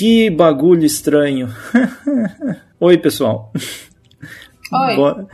Que bagulho estranho. Oi, pessoal. Oi. Boa...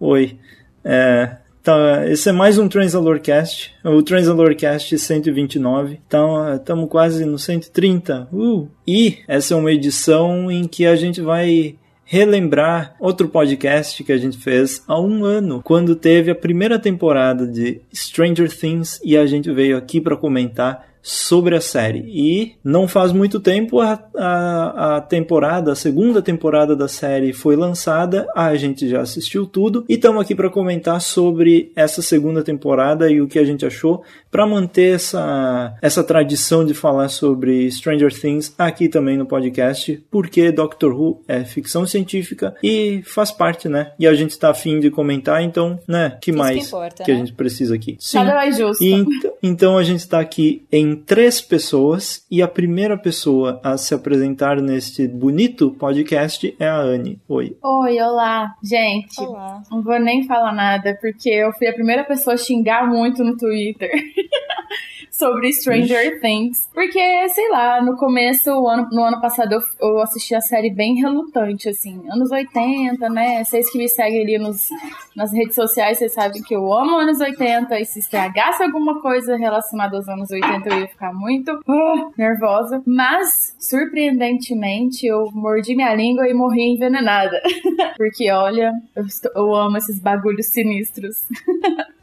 Oi. É, tá, esse é mais um Transalorcast, o Transalorcast 129. Então, estamos quase no 130. Uh! E essa é uma edição em que a gente vai relembrar outro podcast que a gente fez há um ano, quando teve a primeira temporada de Stranger Things e a gente veio aqui para comentar sobre a série. E não faz muito tempo a, a, a, temporada, a segunda temporada da série foi lançada, a gente já assistiu tudo e estamos aqui para comentar sobre essa segunda temporada e o que a gente achou para manter essa, essa tradição de falar sobre Stranger Things aqui também no podcast, porque Doctor Who é ficção científica e faz parte, né? E a gente está afim de comentar, então, né? Que Isso mais que, importa, que a né? gente precisa aqui? Sim. Nada mais justo. E ent- então a gente está aqui em três pessoas e a primeira pessoa a se apresentar neste bonito podcast é a Anne. Oi. Oi, olá, gente. Olá. Não vou nem falar nada, porque eu fui a primeira pessoa a xingar muito no Twitter. sobre Stranger Things. Porque, sei lá, no começo, ano, no ano passado, eu, eu assisti a série bem relutante, assim. Anos 80, né? Vocês que me seguem ali nos, nas redes sociais, vocês sabem que eu amo anos 80. E se estragasse alguma coisa relacionada aos anos 80, eu ia ficar muito ah, nervosa. Mas, surpreendentemente, eu mordi minha língua e morri envenenada. Porque, olha, eu, estou- eu amo esses bagulhos sinistros.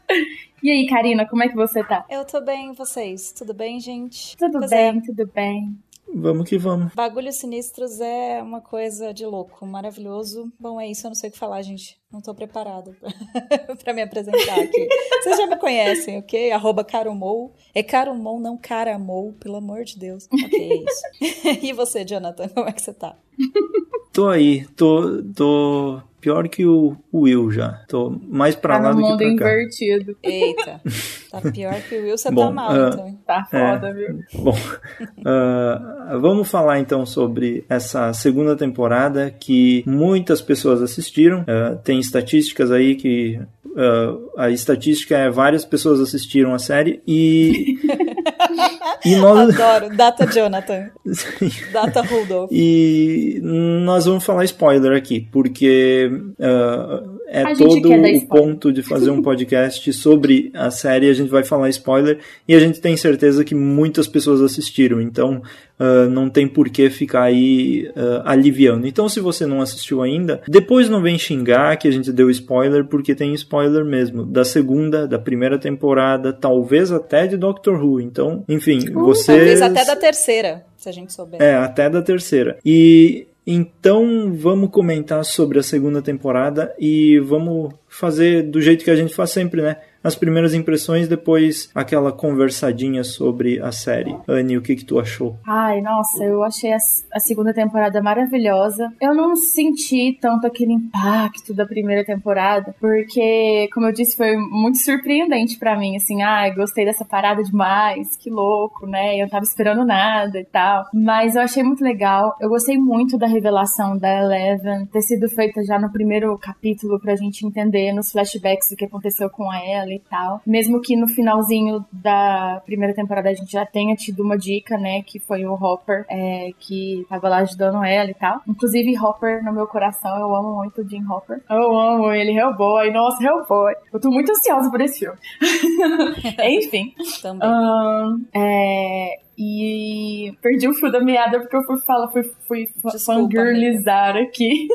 E aí, Karina, como é que você tá? Eu tô bem, e vocês? Tudo bem, gente? Tudo Pois bem, é. tudo bem. Vamos que vamos. Bagulhos sinistros é uma coisa de louco, maravilhoso. Bom, é isso, eu não sei o que falar, gente. Não tô preparada pra, pra me apresentar aqui. Vocês já me conhecem, ok? Arroba Caromou. É Caromou, não Caramou, pelo amor de Deus. Ok, é isso. e você, Jonathan, como é que você tá? Tô aí, tô, tô pior que o Will já. Tô mais pra Tá lá do mundo que pra cá. invertido. Eita, tá pior que o Will, você tá Bom, mal, ah, então. Tá foda, viu? Bom, ah, vamos falar então sobre essa segunda temporada que muitas pessoas assistiram. Ah, tem estatísticas aí que ah, a estatística é várias pessoas assistiram a série e e nós Adoro. Data Jonathan. Data Rudolph. e nós vamos falar spoiler aqui porque ah, é A gente todo o ponto de fazer um podcast sobre a série. A gente vai falar spoiler e a gente tem certeza que muitas pessoas assistiram, então ah, não tem por que ficar aí ah, aliviando. Então, se você não assistiu ainda, depois não vem xingar que a gente deu spoiler, porque tem spoiler mesmo da segunda, da primeira temporada, talvez até de Doctor Who. Então, enfim, você Talvez até da terceira, se a gente souber. é, até da terceira. E então vamos comentar sobre a segunda temporada e vamos fazer do jeito que a gente faz sempre, né? As primeiras impressões, depois aquela conversadinha sobre a série. Anne, o que que tu achou? Ai, nossa, eu achei a, a segunda temporada maravilhosa. Eu não senti tanto aquele impacto da primeira temporada, porque, como eu disse, foi muito surpreendente pra mim, assim, ai, gostei dessa parada demais, que louco, né? Eu não tava esperando nada e tal. Mas eu achei muito legal. Eu gostei muito da revelação da Eleven ter sido feita já no primeiro capítulo pra gente entender nos flashbacks o que aconteceu com ela e tal. Mesmo que no finalzinho da primeira temporada a gente já tenha tido uma dica, né? Que foi o Hopper, é, que tava lá ajudando ela e tal. Inclusive, Hopper, no meu coração, eu amo muito o Jim Hopper. Eu amo ele, Hellboy. Nossa, Hellboy. Eu tô muito ansiosa por esse filme. Enfim. Também. Ahn, é, e perdi o fio da meada porque eu fui falar, fui, fui Desculpa, fangirlizar aqui.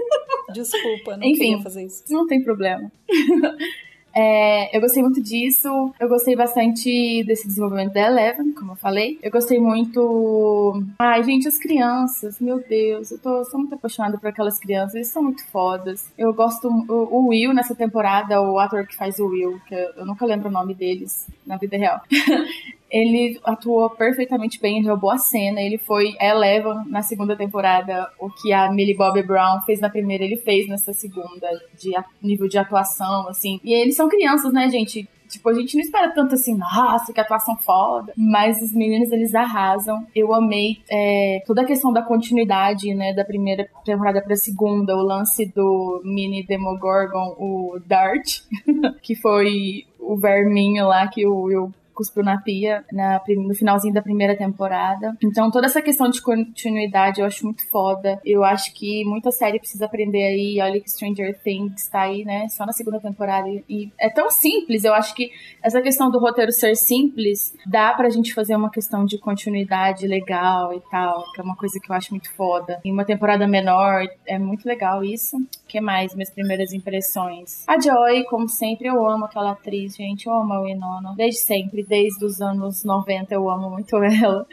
Desculpa, não Enfim. queria fazer isso. Não tem problema. É, eu gostei muito disso. Eu gostei bastante desse desenvolvimento da Eleven, como eu falei. Eu gostei muito. Ai, gente, as crianças, meu Deus. Eu tô sou muito apaixonada por aquelas crianças. Eles são muito fodas. Eu gosto. O, o Will nessa temporada, o ator que faz o Will, que eu, eu nunca lembro o nome deles na vida real. ele atuou perfeitamente bem, ele roubou a cena, ele foi Eleven na segunda temporada, o que a Millie Bobby Brown fez na primeira, ele fez nessa segunda, de nível de atuação, assim. E eles são crianças, né, gente? Tipo, a gente não espera tanto assim, nossa, que atuação foda. Mas os meninos, eles arrasam. Eu amei é, toda a questão da continuidade, né, da primeira temporada pra segunda, o lance do mini Demogorgon, o Dart, que foi o verminho lá que o Will cuspiu na pia na, no finalzinho da primeira temporada. Então, toda essa questão de continuidade eu acho muito foda. Eu acho que muita série precisa aprender aí. Olha que Stranger Things tá aí, né? Só na segunda temporada. E é tão simples. Eu acho que essa questão do roteiro ser simples dá pra gente fazer uma questão de continuidade legal e tal, que é uma coisa que eu acho muito foda. Em uma temporada menor, é muito legal isso. O que mais? Minhas primeiras impressões. A Joy, como sempre, eu amo aquela atriz, gente. Eu amo a Winona. Desde sempre, desde os anos 90, eu amo muito ela.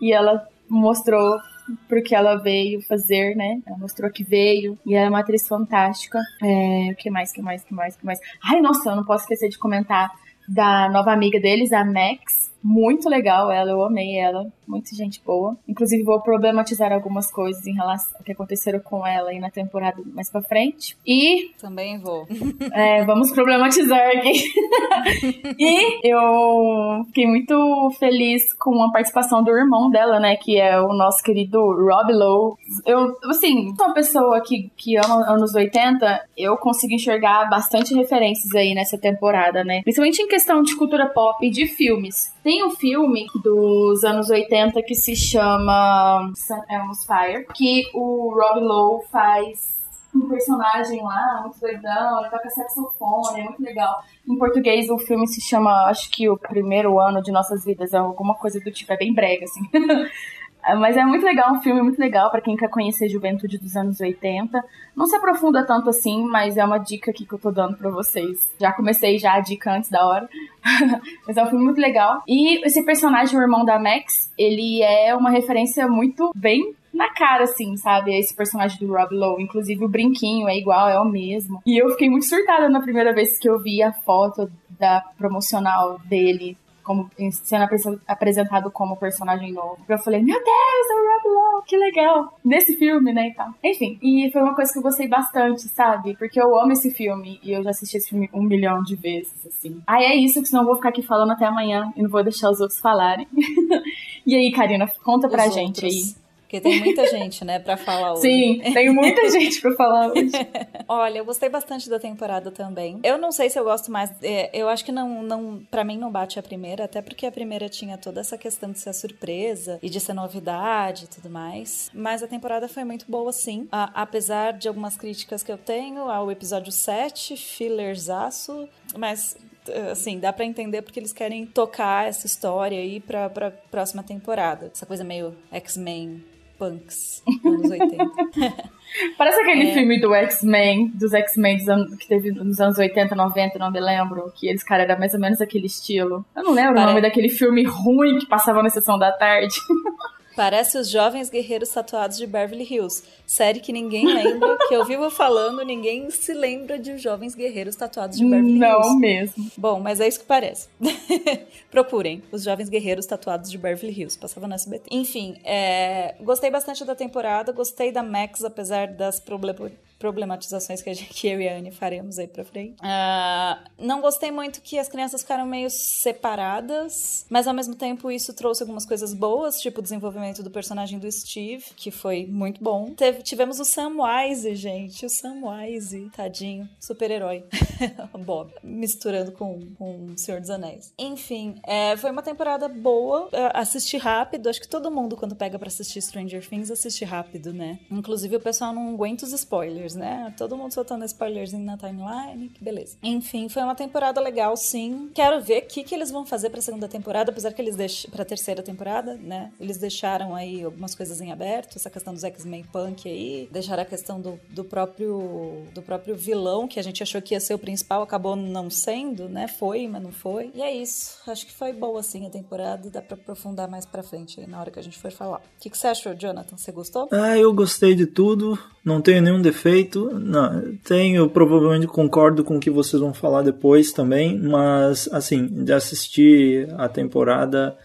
E ela mostrou porque ela veio fazer, né? Ela mostrou que veio e ela é uma atriz fantástica. É, o que mais, que mais, que mais, que mais? Ai, nossa, eu não posso esquecer de comentar da nova amiga deles, a Max. Muito legal ela, eu amei ela muito gente boa. Inclusive, vou problematizar algumas coisas em relação ao que aconteceram com ela aí na temporada mais pra frente. E. Também vou. É, vamos problematizar aqui. e eu fiquei muito feliz com a participação do irmão dela, né? Que é o nosso querido Rob Lowe. Eu, assim, sou uma pessoa que, que ama anos 80, eu consigo enxergar bastante referências aí nessa temporada, né? Principalmente em questão de cultura pop e de filmes. Tem um filme dos anos 80 80 que se chama Sun Elmo's Fire, que o Rob Lowe faz um personagem lá, muito doidão, ele toca saxofone, é muito legal. Em português o filme se chama, acho que o primeiro ano de nossas vidas, é alguma coisa do tipo, é bem brega, assim. Mas é muito legal, um filme muito legal para quem quer conhecer a juventude dos anos 80. Não se aprofunda tanto assim, mas é uma dica aqui que eu tô dando para vocês. Já comecei já a dica antes da hora. mas é um filme muito legal. E esse personagem, o irmão da Max, ele é uma referência muito bem na cara, assim, sabe? Esse personagem do Rob Lowe. Inclusive o brinquinho é igual, é o mesmo. E eu fiquei muito surtada na primeira vez que eu vi a foto da promocional dele como sendo apresentado como personagem novo. Eu falei, meu Deus, é o Rob Lowe, que legal. Nesse filme, né, e tal. Enfim, e foi uma coisa que eu gostei bastante, sabe? Porque eu amo esse filme e eu já assisti esse filme um milhão de vezes, assim. Aí é isso, que senão eu vou ficar aqui falando até amanhã e não vou deixar os outros falarem. e aí, Karina, conta pra os gente outros. aí porque tem muita gente, né, pra falar hoje. Sim, tem muita gente pra falar hoje. Olha, eu gostei bastante da temporada também. Eu não sei se eu gosto mais. É, eu acho que não, não. Pra mim não bate a primeira, até porque a primeira tinha toda essa questão de ser surpresa e de ser novidade e tudo mais. Mas a temporada foi muito boa, sim. apesar de algumas críticas que eu tenho ao episódio 7, fillersaço. Mas assim, dá para entender porque eles querem tocar essa história aí pra, pra próxima temporada. Essa coisa meio X-Men punks anos 80. Parece aquele é... filme do X-Men, dos X-Men que teve nos anos 80, 90, não me lembro, que eles, cara, era mais ou menos aquele estilo. Eu não lembro Pare... o nome daquele filme ruim que passava na sessão da tarde. Parece os Jovens Guerreiros Tatuados de Beverly Hills. Série que ninguém lembra, que eu vivo falando, ninguém se lembra de Jovens Guerreiros Tatuados de Beverly Hills. Não mesmo. Bom, mas é isso que parece. Procurem os Jovens Guerreiros Tatuados de Beverly Hills. Passava no SBT. Enfim, é... gostei bastante da temporada, gostei da Max, apesar das problemas problematizações que, a gente, que eu e a Anne faremos aí pra frente. Uh, não gostei muito que as crianças ficaram meio separadas, mas ao mesmo tempo isso trouxe algumas coisas boas, tipo o desenvolvimento do personagem do Steve, que foi muito bom. Teve, tivemos o Samwise, gente, o Samwise, tadinho, super-herói. Bob, misturando com, com o Senhor dos Anéis. Enfim, é, foi uma temporada boa, assisti rápido, acho que todo mundo quando pega para assistir Stranger Things assiste rápido, né? Inclusive o pessoal não aguenta os spoilers spoilers, né? Todo mundo soltando spoilerzinho na timeline, que beleza. Enfim, foi uma temporada legal, sim. Quero ver o que, que eles vão fazer pra segunda temporada, apesar que eles deixam. pra terceira temporada, né? Eles deixaram aí algumas coisas em aberto, essa questão dos X-Men Punk aí, deixaram a questão do, do próprio do próprio vilão, que a gente achou que ia ser o principal, acabou não sendo, né? Foi, mas não foi. E é isso. Acho que foi boa, assim, a temporada dá pra aprofundar mais pra frente aí, na hora que a gente for falar. O que, que você achou, Jonathan? Você gostou? Ah, eu gostei de tudo. Não tenho nenhum defeito não, tenho, provavelmente concordo com o que vocês vão falar depois também, mas assim, de assistir a temporada,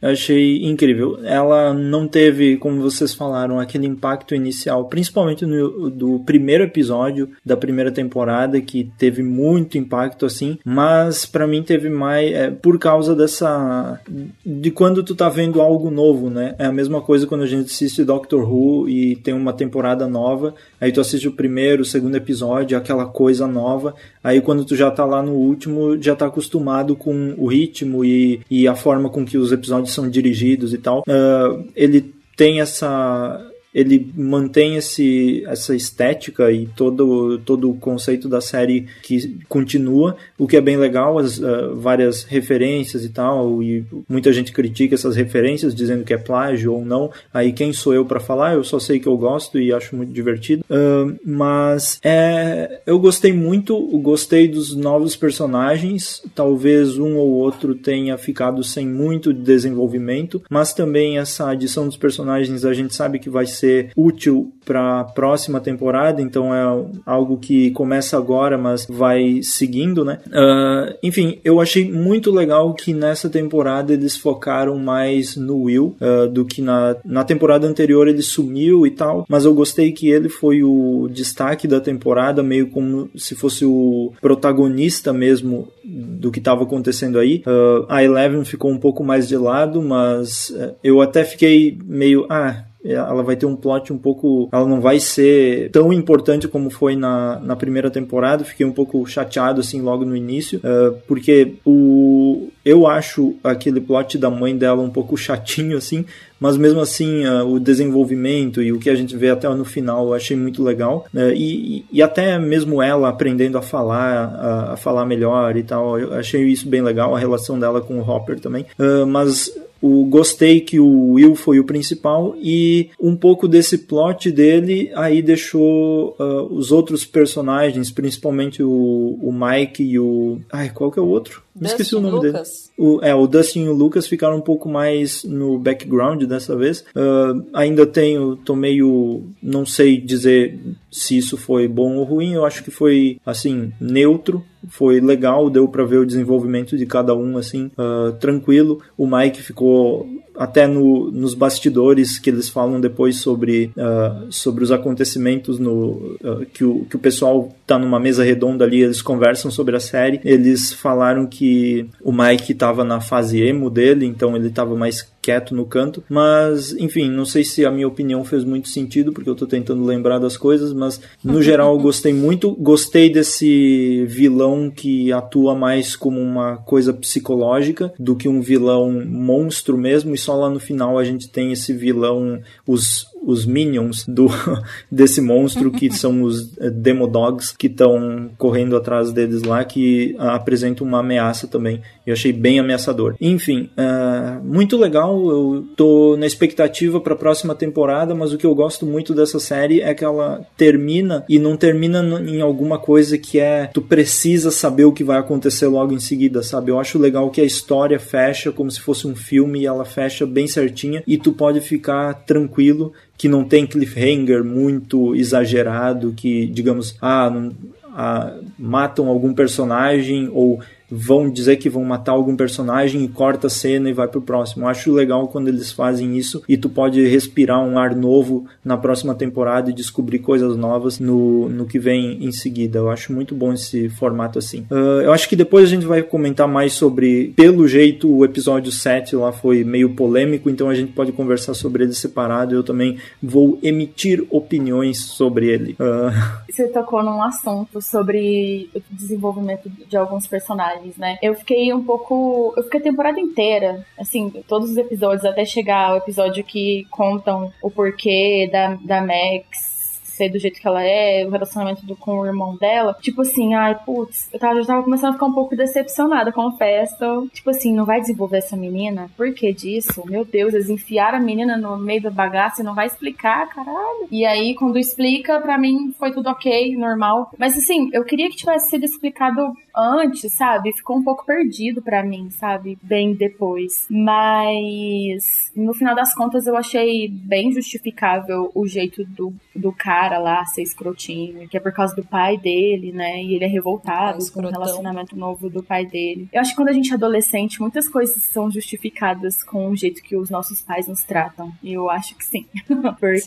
Eu achei incrível. Ela não teve, como vocês falaram, aquele impacto inicial, principalmente no do primeiro episódio da primeira temporada, que teve muito impacto assim, mas para mim teve mais é, por causa dessa de quando tu tá vendo algo novo, né? É a mesma coisa quando a gente assiste Doctor Who e tem uma temporada nova, aí tu assiste o primeiro, o segundo episódio, aquela coisa nova, aí quando tu já tá lá no último, já tá acostumado com o ritmo e, e a forma com que os episódios são dirigidos e tal. Uh, ele tem essa ele mantém esse, essa estética e todo, todo o conceito da série que continua, o que é bem legal, as uh, várias referências e tal, e muita gente critica essas referências dizendo que é plágio ou não. Aí quem sou eu para falar? Eu só sei que eu gosto e acho muito divertido. Uh, mas é, eu gostei muito, gostei dos novos personagens, talvez um ou outro tenha ficado sem muito desenvolvimento, mas também essa adição dos personagens a gente sabe que vai ser ser útil para a próxima temporada, então é algo que começa agora, mas vai seguindo, né? Uh, enfim, eu achei muito legal que nessa temporada eles focaram mais no Will uh, do que na, na temporada anterior ele sumiu e tal, mas eu gostei que ele foi o destaque da temporada, meio como se fosse o protagonista mesmo do que estava acontecendo aí. Uh, a Eleven ficou um pouco mais de lado, mas eu até fiquei meio, ah, ela vai ter um plot um pouco. Ela não vai ser tão importante como foi na, na primeira temporada. Fiquei um pouco chateado assim logo no início, uh, porque o eu acho aquele plot da mãe dela um pouco chatinho assim, mas mesmo assim uh, o desenvolvimento e o que a gente vê até no final eu achei muito legal uh, e, e, até mesmo ela aprendendo a falar a, a, falar melhor e tal eu achei isso bem legal a relação dela com o Hopper também uh, mas o gostei que o Will foi o principal e um pouco desse plot dele aí deixou uh, os outros personagens, principalmente o, o Mike e o. Ai, qual que é o outro? Me esqueci o nome Lucas. dele. O, é, o Dustin e o Lucas ficaram um pouco mais no background dessa vez. Uh, ainda tenho, tô meio. Não sei dizer se isso foi bom ou ruim, eu acho que foi, assim, neutro. Foi legal, deu para ver o desenvolvimento de cada um, assim, uh, tranquilo. O Mike ficou até no, nos bastidores que eles falam depois sobre, uh, sobre os acontecimentos no, uh, que, o, que o pessoal tá numa mesa redonda ali, eles conversam sobre a série. Eles falaram que o Mike estava na fase emo dele, então ele estava mais quieto no canto. Mas, enfim, não sei se a minha opinião fez muito sentido, porque eu tô tentando lembrar das coisas, mas no geral eu gostei muito. Gostei desse vilão que atua mais como uma coisa psicológica do que um vilão monstro mesmo, e só lá no final a gente tem esse vilão, os os minions do desse monstro que são os eh, Demodogs que estão correndo atrás deles lá que apresentam uma ameaça também. Eu achei bem ameaçador. Enfim, uh, muito legal. Eu tô na expectativa para a próxima temporada, mas o que eu gosto muito dessa série é que ela termina e não termina em alguma coisa que é tu precisa saber o que vai acontecer logo em seguida, sabe? Eu acho legal que a história fecha como se fosse um filme e ela fecha bem certinha e tu pode ficar tranquilo que não tem cliffhanger muito exagerado, que, digamos, ah, não, ah, matam algum personagem ou vão dizer que vão matar algum personagem e corta a cena e vai pro próximo. Eu acho legal quando eles fazem isso e tu pode respirar um ar novo na próxima temporada e descobrir coisas novas no, no que vem em seguida. Eu acho muito bom esse formato assim. Uh, eu acho que depois a gente vai comentar mais sobre, pelo jeito, o episódio 7 lá foi meio polêmico, então a gente pode conversar sobre ele separado. Eu também vou emitir opiniões sobre ele. Uh... Você tocou num assunto sobre o desenvolvimento de alguns personagens personagens, né? Eu fiquei um pouco. Eu fiquei a temporada inteira, assim, todos os episódios, até chegar ao episódio que contam o porquê da, da Max do jeito que ela é, o relacionamento do, com o irmão dela. Tipo assim, ai, putz, eu tava, já tava começando a ficar um pouco decepcionada, confesso. Tipo assim, não vai desenvolver essa menina? Por que disso? Meu Deus, eles enfiaram a menina no meio da bagaça e não vai explicar, caralho. E aí, quando explica, pra mim foi tudo ok, normal. Mas assim, eu queria que tivesse sido explicado antes, sabe, ficou um pouco perdido para mim, sabe, bem depois. Mas no final das contas eu achei bem justificável o jeito do, do cara lá ser escrotinho, que é por causa do pai dele, né? E ele é revoltado é com o relacionamento novo do pai dele. Eu acho que quando a gente é adolescente, muitas coisas são justificadas com o jeito que os nossos pais nos tratam. E eu acho que sim. Porque,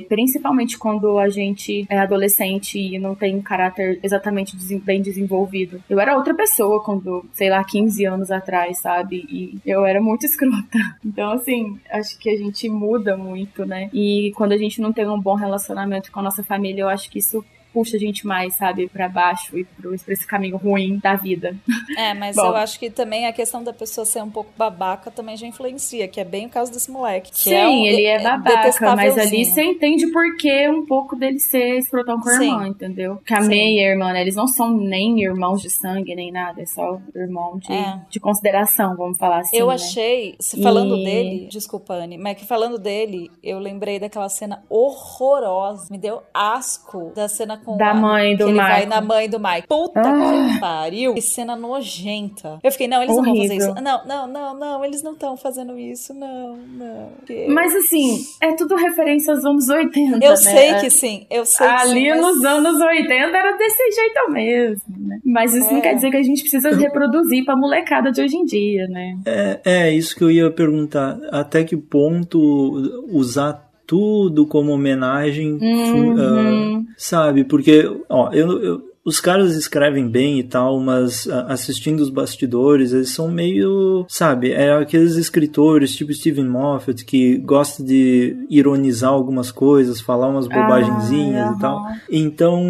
sim. principalmente quando a gente é adolescente e não tem um caráter exatamente bem desenvolvido. Eu era outra pessoa quando, sei lá, 15 anos atrás, sabe? E eu era muito escrota. Então, assim, acho que a gente muda muito, né? E quando a gente não tem um bom relacionamento com a nossa família, eu acho que isso puxa a gente mais, sabe, para baixo e pra esse caminho ruim da vida. É, mas Bom. eu acho que também a questão da pessoa ser um pouco babaca também já influencia, que é bem o caso desse moleque. Sim, é um, ele é, é babaca, mas ali você entende por que um pouco dele ser escrotão com a irmã, entendeu? Que a Sim. May e a irmã, né, eles não são nem irmãos de sangue, nem nada, é só irmão de, é. de consideração, vamos falar assim. Eu né? achei, se falando e... dele, desculpa, Anne, mas que falando dele, eu lembrei daquela cena horrorosa, me deu asco da cena com da mãe do que Mike. Ele vai na mãe do Mike. Puta ah. que pariu. Que cena nojenta. Eu fiquei, não, eles Horrível. não vão fazer isso. Não, não, não, não, eles não estão fazendo isso. Não, não. Que... Mas assim, é tudo referência aos anos 80. Eu né? sei que sim. Eu sei Ali que sim, nos anos 80 era desse jeito mesmo, né? Mas isso é. não quer dizer que a gente precisa reproduzir pra molecada de hoje em dia, né? É, é isso que eu ia perguntar. Até que ponto usar tudo como homenagem, uhum. uh, sabe? Porque, ó, eu, eu os caras escrevem bem e tal, mas uh, assistindo os bastidores, eles são meio, sabe, é aqueles escritores tipo Steven Moffat que gosta de ironizar algumas coisas, falar umas bobagenzinhas ah, e tal. Então,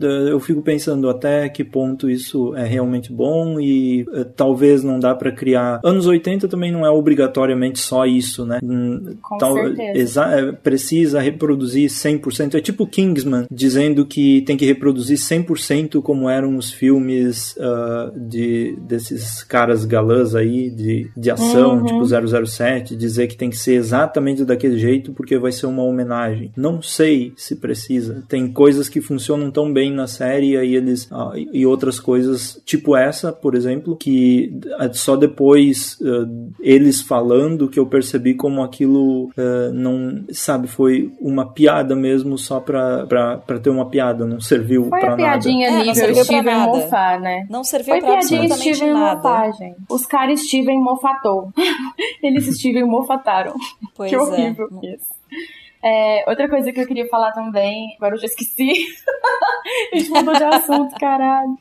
eu fico pensando até que ponto isso é realmente bom e uh, talvez não dá para criar. Anos 80 também não é obrigatoriamente só isso, né? Hum, Com tal, certeza. É, precisa reproduzir 100%. É tipo Kingsman dizendo que tem que reproduzir 100% como eram os filmes uh, de desses caras galãs aí de, de ação, uhum. tipo 007, dizer que tem que ser exatamente daquele jeito porque vai ser uma homenagem. Não sei se precisa. Tem coisas que funcionam tão bem na série aí eles uh, e outras coisas, tipo essa, por exemplo, que uh, só depois eles falando que eu percebi como aquilo não, sabe, foi uma piada mesmo só pra, pra, pra ter uma piada, não serviu foi pra nada é, nível Steven Moffat, né? Não serviu Foi pra absolutamente Steven. Moffat, gente. Os caras Steven Moffatou. Eles Steven Moffataram. Pois que é. horrível isso. É, outra coisa que eu queria falar também, agora eu já esqueci. a gente mudou de assunto, caralho.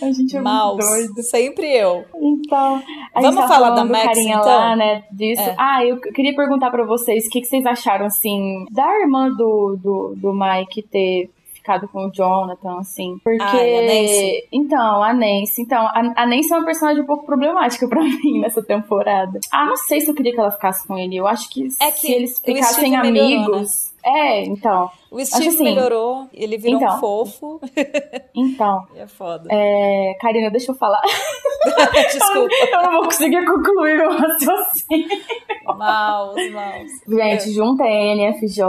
A gente é Mouse, muito doido. Sempre eu. Então, a Vamos tá falar da Max, então? lá, né, disso. É. Ah, eu queria perguntar para vocês, o que, que vocês acharam, assim, da irmã do, do, do Mike ter ficado com o Jonathan, assim. Porque. Ah, a Nancy. Então, a Nancy. Então, a, a Nancy é uma personagem um pouco problemática pra mim nessa temporada. Ah, não sei se eu queria que ela ficasse com ele. Eu acho que, é que se eles ficassem amigos. Melhorou, né? É, então. O Steve assim, melhorou, ele virou então, um fofo. Então. é foda. É, Karina, deixa eu falar. Desculpa. eu, não vou conseguir concluir meu raciocínio. Mouse, mouse. Gente, junta NFJ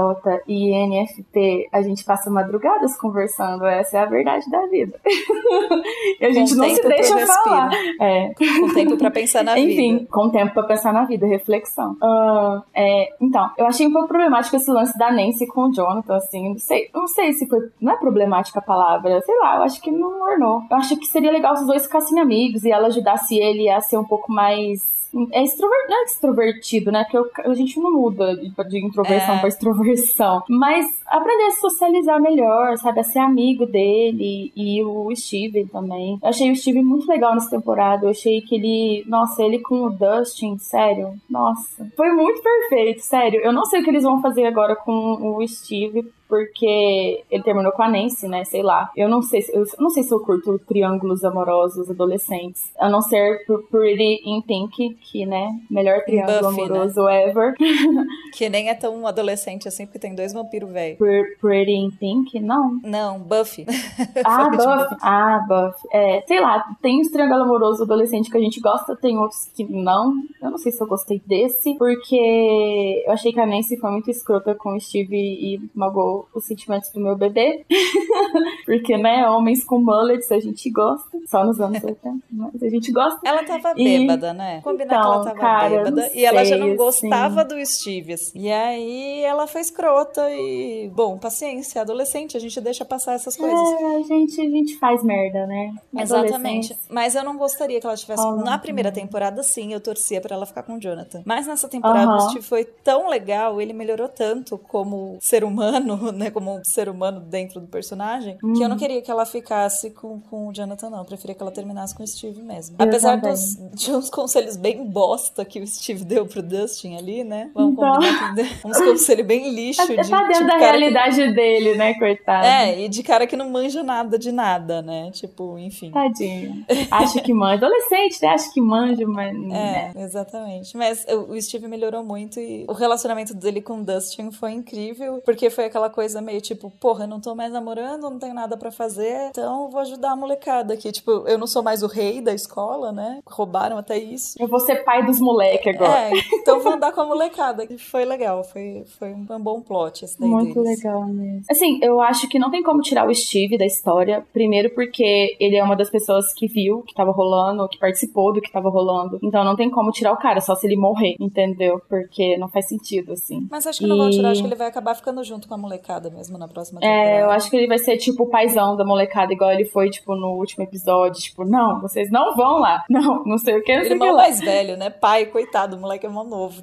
e NFP, a gente passa madrugadas conversando. Essa é a verdade da vida. e a gente com não se deixa falar. É. Com tempo pra pensar na Enfim, vida. Enfim, com tempo pra pensar na vida, reflexão. Uh, é, então, eu achei um pouco problemático esse lance da Nancy com o Jonathan, assim. Não sei, não sei se foi. Não é problemática a palavra. Sei lá, eu acho que não ornou. Eu acho que seria legal se os dois ficassem amigos e ela ajudasse ele a ser um pouco mais é extrovertido, não é extrovertido, né? Porque a gente não muda de, de introversão é. pra extroversão. Mas aprender a socializar melhor, sabe? A ser amigo dele e o Steven também. Eu achei o Steven muito legal nessa temporada. Eu achei que ele. Nossa, ele com o Dustin, sério. Nossa. Foi muito perfeito, sério. Eu não sei o que eles vão fazer agora com o Steve, porque ele terminou com a Nancy, né? Sei lá. Eu não sei, eu não sei se eu curto triângulos amorosos adolescentes. A não ser por Pretty in Pink, que, né? Melhor triângulo Buffy, né? amoroso né? ever. que nem é tão adolescente assim, porque tem dois vampiros velhos. Pretty in Pink? Não. Não, Buffy. ah, Buffy. Ah, Buffy. É, sei lá, tem os triângulos amorosos adolescentes que a gente gosta, tem outros que não. Eu não sei se eu gostei desse, porque eu achei que a Nancy foi muito escrota com o Steve e magoou os sentimentos do meu bebê. Porque, né, homens com mullets a gente gosta. Só nos anos 80, mas a gente gosta. Ela tava bêbada, e... né? Combinar então, que ela então, tava cara, bêbada. E ela já não gostava assim. do Steve. Assim. E aí ela foi escrota e. Bom, paciência, adolescente, a gente deixa passar essas coisas. É, a gente, a gente faz merda, né? Exatamente. Mas eu não gostaria que ela tivesse. Oh, Na primeira temporada, sim, eu torcia para ela ficar com o Jonathan. Mas nessa temporada, o Steve foi tão legal, ele melhorou tanto como ser humano, né? Como um ser humano dentro do personagem, que eu não uhum. queria que ela ficasse com, com o Jonathan, não. Eu preferia que ela terminasse com o Steve mesmo. Eu Apesar dos, de uns conselhos bem bosta que o Steve deu pro Dustin ali, né? Vamos então... combinar que uns conselhos bem lixo. É, de, tá dentro tipo, da realidade que... dele, né, coitado? É, e de cara que não manja nada de nada, né? Tipo, enfim. Tadinho. Acha que manja. Adolescente, né? Acha que manja, mas. É, né? exatamente. Mas o Steve melhorou muito e o relacionamento dele com o Dustin foi incrível, porque foi aquela coisa meio tipo, porra, eu não tô mais namorando, não tenho nada para fazer, então vou ajudar a molecada aqui. Tipo, eu não sou mais o rei da escola, né? Roubaram até isso. Eu vou ser pai dos moleques agora. É, então vou andar com a molecada. E foi legal, foi, foi um bom plot esse daí Muito deles. legal mesmo. Assim, eu acho que não tem como tirar o Steve da história. Primeiro porque ele é uma das pessoas que viu que tava rolando, que participou do que tava rolando. Então não tem como tirar o cara, só se ele morrer, entendeu? Porque não faz sentido, assim. Mas acho que e... não vão tirar, acho que ele vai acabar ficando junto com a molecada mesmo na próxima temporada. É, eu acho que ele vai ser tipo o paizão da molecada, igual ele foi, tipo, no último episódio. Tipo, não, vocês não vão lá. Não, não sei o que, não sei Irmão que mais velho, né? Pai, coitado, o moleque é irmão novo.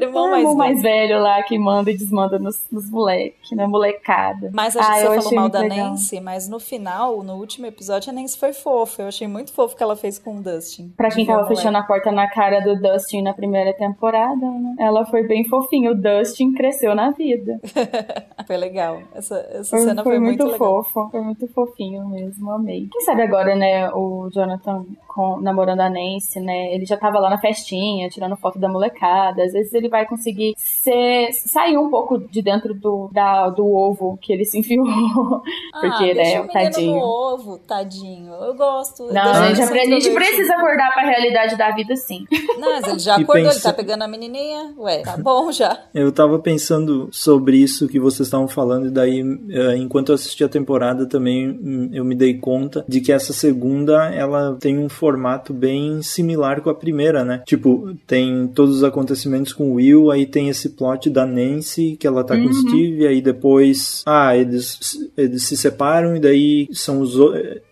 irmão, mais, irmão mais velho lá que manda e desmanda nos, nos moleques, né? Molecada. Mas a gente ah, falou mal da legal. Nancy, mas no final, no último episódio, a Nancy foi fofa. Eu achei muito fofo que ela fez com o Dustin. Pra quem tava fechando a porta na cara do Dustin na primeira temporada, né? Ela foi bem fofinha. O Dustin cresceu na vida. foi legal. Essa, essa foi, cena foi, foi muito, muito fofo. Foi muito fofinho mesmo, amei. Quem sabe agora, né, o Jonathan com, namorando a Nancy, né? Ele já tava lá na festinha, tirando foto da molecada. Às vezes ele vai conseguir ser, sair um pouco de dentro do, da, do ovo que ele se enfiou. Ah, Porque, né, tadinho. No ovo, tadinho. Eu gosto. Não, a gente, a gente precisa acordar pra realidade da vida, sim. Não, mas ele já acordou, pensa... ele tá pegando a menininha. Ué, tá bom já. Eu tava pensando sobre isso que vocês estavam falando, e daí, eh, enquanto eu assisti a temporada, também hum, eu me dei conta de que essa segunda, ela tem um formato bem similar com a primeira, né? Tipo, tem todos os acontecimentos com o Will, aí tem esse plot da Nancy, que ela tá uhum. com o. Steve, aí depois, ah, eles, eles se separam e daí são os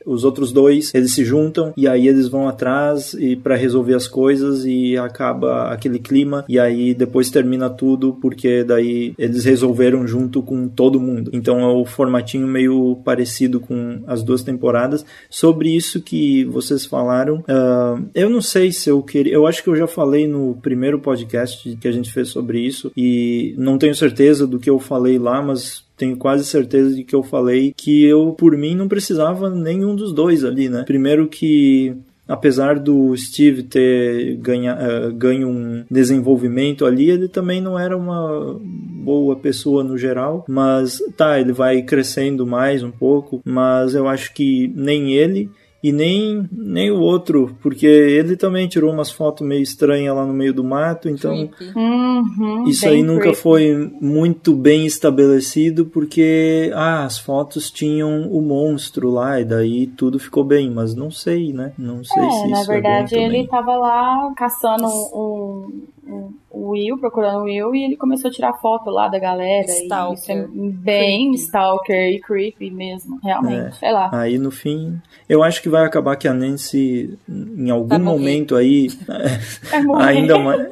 os outros dois, eles se juntam e aí eles vão atrás e para resolver as coisas e acaba aquele clima e aí depois termina tudo porque daí eles resolveram junto com todo mundo. Então é o formatinho meio parecido com as duas temporadas. Sobre isso que vocês falaram, uh, eu não sei se eu queria, eu acho que eu já falei no primeiro podcast que a gente fez sobre isso e não tenho certeza do que eu falei lá, mas tenho quase certeza de que eu falei que eu, por mim, não precisava nenhum dos dois ali, né? Primeiro que apesar do Steve ter ganha, uh, ganho um desenvolvimento ali, ele também não era uma boa pessoa no geral, mas tá, ele vai crescendo mais um pouco, mas eu acho que nem ele e nem, nem o outro, porque ele também tirou umas fotos meio estranhas lá no meio do mato, então uhum, isso aí nunca creepy. foi muito bem estabelecido, porque ah, as fotos tinham o monstro lá, e daí tudo ficou bem, mas não sei, né? Não sei é, se na isso verdade é ele tava lá caçando um, o Will, procurando o Will, e ele começou a tirar foto lá da galera. Stalker. isso é bem creepy. stalker e creepy mesmo, realmente. É. Sei lá. Aí no fim, eu acho que vai acabar que a Nancy, em algum momento aí, ainda mais,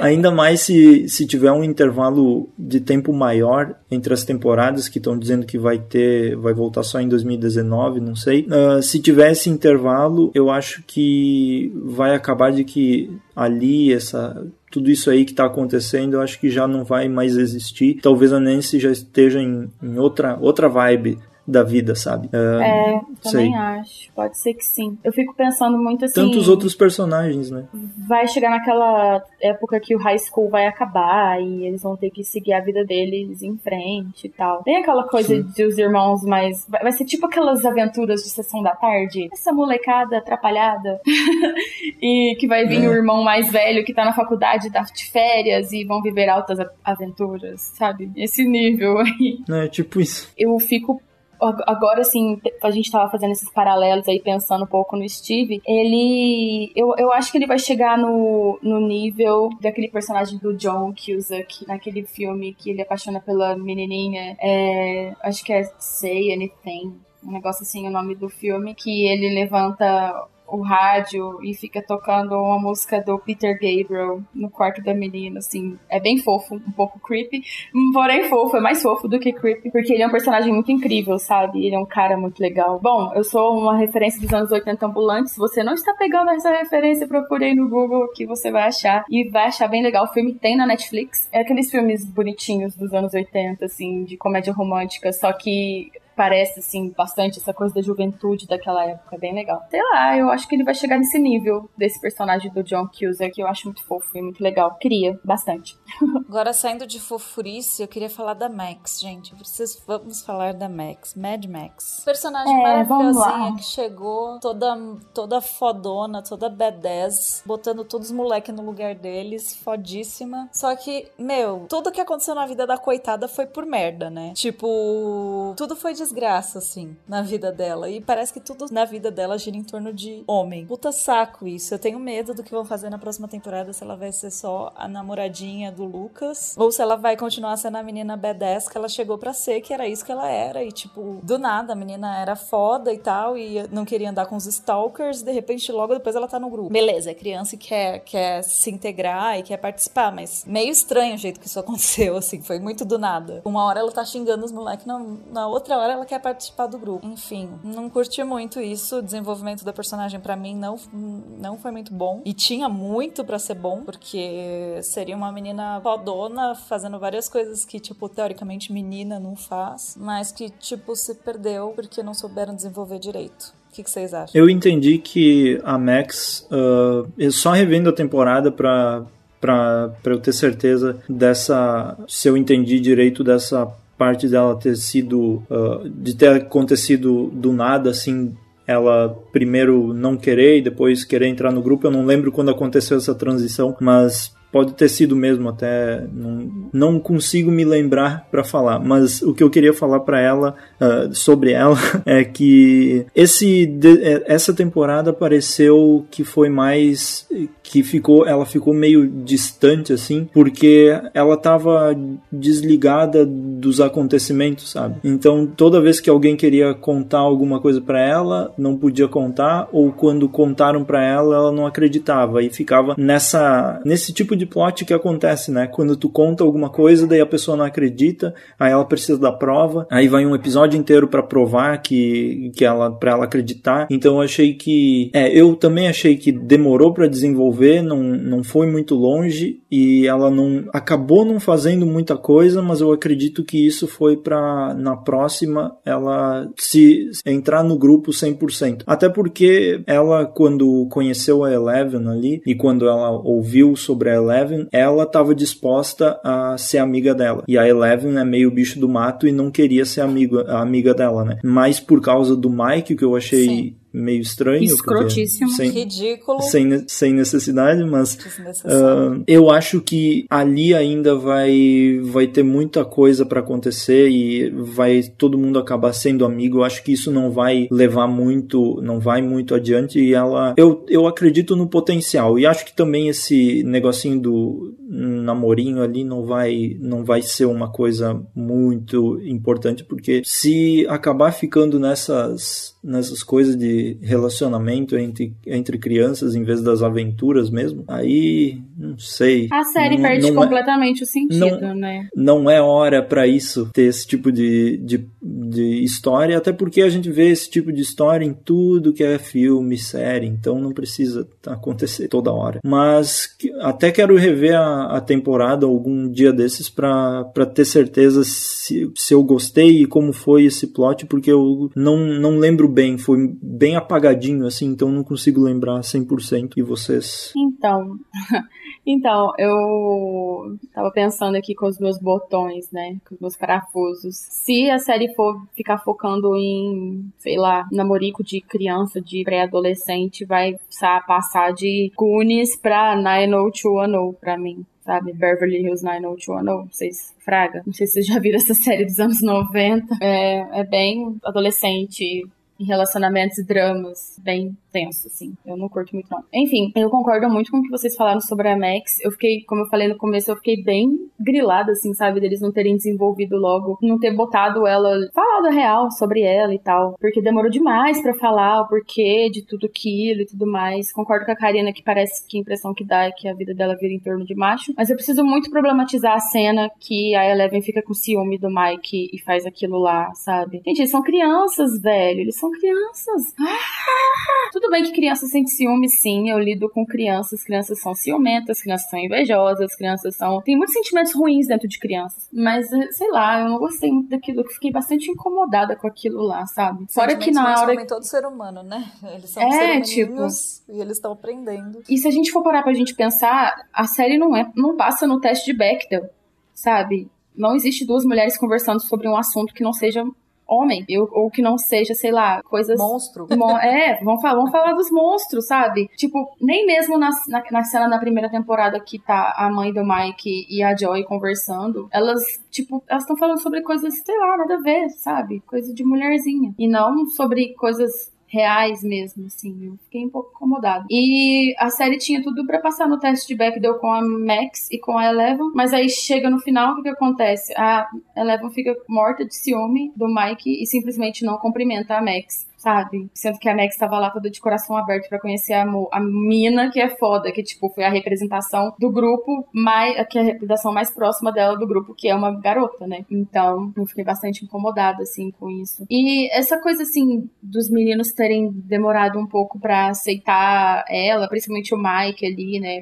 ainda mais se, se tiver um intervalo de tempo maior entre as temporadas, que estão dizendo que vai ter, vai voltar só em 2019, não sei. Uh, se tiver esse intervalo, eu acho que vai acabar de que ali essa tudo isso aí que está acontecendo, eu acho que já não vai mais existir. Talvez a Nancy já esteja em, em outra, outra vibe da vida, sabe? Uh, é, também sei. acho. Pode ser que sim. Eu fico pensando muito assim. Tantos outros personagens, né? Vai chegar naquela época que o high school vai acabar e eles vão ter que seguir a vida deles em frente e tal. Tem aquela coisa sim. de os irmãos mais. Vai ser tipo aquelas aventuras de sessão da tarde. Essa molecada atrapalhada. e que vai vir é. o irmão mais velho que tá na faculdade, tá de férias e vão viver altas aventuras, sabe? Esse nível aí. É, tipo isso. Eu fico agora assim, a gente tava fazendo esses paralelos aí, pensando um pouco no Steve, ele. Eu, eu acho que ele vai chegar no, no nível daquele personagem do John Cusack, naquele filme que ele apaixona pela menininha. É, acho que é Say Anything. Um negócio assim, o nome do filme, que ele levanta o rádio e fica tocando uma música do Peter Gabriel no quarto da menina, assim. É bem fofo, um pouco creepy, porém fofo, é mais fofo do que creepy, porque ele é um personagem muito incrível, sabe? Ele é um cara muito legal. Bom, eu sou uma referência dos anos 80 ambulante. Se você não está pegando essa referência, procurei no Google que você vai achar. E vai achar bem legal. O filme tem na Netflix. É aqueles filmes bonitinhos dos anos 80, assim, de comédia romântica, só que parece, assim, bastante essa coisa da juventude daquela época, bem legal. Sei lá, eu acho que ele vai chegar nesse nível desse personagem do John Cusack, que eu acho muito fofo e muito legal. Queria, bastante. Agora, saindo de fofurice, eu queria falar da Max, gente. Vocês vamos falar da Max, Mad Max. Personagem é, maravilhosinha que chegou toda, toda fodona, toda badass, botando todos os moleques no lugar deles, fodíssima. Só que, meu, tudo que aconteceu na vida da coitada foi por merda, né? Tipo, tudo foi de desgraça, assim, na vida dela. E parece que tudo na vida dela gira em torno de homem. Puta saco isso. Eu tenho medo do que vão fazer na próxima temporada, se ela vai ser só a namoradinha do Lucas, ou se ela vai continuar sendo a menina B10 que ela chegou para ser, que era isso que ela era. E, tipo, do nada, a menina era foda e tal, e não queria andar com os stalkers, de repente, logo depois ela tá no grupo. Beleza, é criança e quer, quer se integrar e quer participar, mas meio estranho o jeito que isso aconteceu, assim, foi muito do nada. Uma hora ela tá xingando os moleques, na, na outra hora ela quer participar do grupo. Enfim, não curti muito isso. O desenvolvimento da personagem para mim não, não foi muito bom. E tinha muito para ser bom, porque seria uma menina fodona fazendo várias coisas que, tipo, teoricamente menina não faz, mas que, tipo, se perdeu porque não souberam desenvolver direito. O que, que, vocês acham? Eu entendi que a Max, uh, só revendo a temporada pra, pra, pra eu ter certeza dessa. Se eu entendi direito dessa parte dela ter sido uh, de ter acontecido do nada assim ela primeiro não querer e depois querer entrar no grupo. Eu não lembro quando aconteceu essa transição mas pode ter sido mesmo até não, não consigo me lembrar para falar mas o que eu queria falar para ela uh, sobre ela é que esse de, é, essa temporada pareceu que foi mais que ficou ela ficou meio distante assim porque ela estava desligada dos acontecimentos sabe? Então toda vez que alguém queria contar alguma coisa para ela não podia contar ou quando contaram para ela ela não acreditava e ficava nessa nesse tipo de de plot que acontece, né? Quando tu conta alguma coisa, daí a pessoa não acredita, aí ela precisa da prova, aí vai um episódio inteiro para provar que, que ela para ela acreditar. Então eu achei que é, eu também achei que demorou para desenvolver, não, não foi muito longe e ela não acabou não fazendo muita coisa, mas eu acredito que isso foi para na próxima ela se entrar no grupo 100%. Até porque ela quando conheceu a Eleven ali e quando ela ouviu sobre a Eleven ela estava disposta a ser amiga dela. E a Eleven é meio bicho do mato e não queria ser amigo, amiga dela, né? Mas por causa do Mike, que eu achei Sim meio estranho. Escrotíssimo. Sem, Ridículo. Sem, sem necessidade, mas uh, eu acho que ali ainda vai, vai ter muita coisa para acontecer e vai todo mundo acabar sendo amigo. Eu acho que isso não vai levar muito, não vai muito adiante e ela, eu, eu acredito no potencial e acho que também esse negocinho do namorinho ali não vai, não vai ser uma coisa muito importante porque se acabar ficando nessas nessas coisas de relacionamento entre, entre crianças em vez das aventuras mesmo, aí não sei. A série não, perde é- completamente é, o sentido, não, né? Não é hora para isso, ter esse tipo de, de, de história, até porque a gente vê esse tipo de história em tudo que é filme, série, então não precisa acontecer toda hora. Mas até quero rever a, a temporada algum dia desses para ter certeza se, se eu gostei e como foi esse plot, porque eu não, não lembro bem, foi bem apagadinho assim, então não consigo lembrar 100%. E vocês? Então, Então, eu tava pensando aqui com os meus botões, né? Com os meus parafusos. Se a série for ficar focando em, sei lá, namorico de criança, de pré-adolescente, vai passar de Goonies pra 90210 pra mim sabe? Beverly Hills 90210, vocês fraga. Não sei se vocês já viram essa série dos anos 90. É, é bem adolescente, em relacionamentos e dramas bem tenso, assim. Eu não curto muito, não. Enfim, eu concordo muito com o que vocês falaram sobre a Max. Eu fiquei, como eu falei no começo, eu fiquei bem grilada, assim, sabe? Deles não terem desenvolvido logo, não ter botado ela, falado a real sobre ela e tal. Porque demorou demais para falar o porquê de tudo aquilo e tudo mais. Concordo com a Karina que parece que a impressão que dá é que a vida dela vira em torno de macho. Mas eu preciso muito problematizar a cena que a Eleven fica com ciúme do Mike e faz aquilo lá, sabe? Gente, eles são crianças, velho. Eles são crianças. Ah, tudo bem que criança sente ciúme, sim. Eu lido com crianças. Crianças são ciumentas, crianças são invejosas, crianças são. Tem muitos sentimentos ruins dentro de crianças. Mas, eh, sei lá, eu não gostei muito daquilo. Eu fiquei bastante incomodada com aquilo lá, sabe? Fora que na hora. Como todo ser humano, né? Eles são é, tipo... e eles estão aprendendo. E se a gente for parar pra gente pensar, a série não é, não passa no teste de Bechdel, sabe? Não existe duas mulheres conversando sobre um assunto que não seja homem, eu, ou que não seja, sei lá, coisas. Monstro. Mo é, vamos falar, vamos falar dos monstros, sabe? Tipo, nem mesmo na, na, na cena da primeira temporada que tá a mãe do Mike e a Joy conversando, elas, tipo, elas estão falando sobre coisas, sei lá, nada a ver, sabe? Coisa de mulherzinha. E não sobre coisas reais mesmo, assim. Eu fiquei um pouco incomodada. E a série tinha tudo para passar no teste de Bechdel com a Max e com a Eleven, mas aí chega no final, o que, que acontece? A Eleven fica morta de ciúme do Mike e simplesmente não cumprimenta a Max sabe? Sendo que a Max estava lá toda de coração aberto para conhecer a, a mina que é foda, que tipo foi a representação do grupo mais, que é a representação mais próxima dela do grupo, que é uma garota, né? Então, eu fiquei bastante incomodada assim com isso. E essa coisa assim dos meninos terem demorado um pouco para aceitar ela, principalmente o Mike ali, né?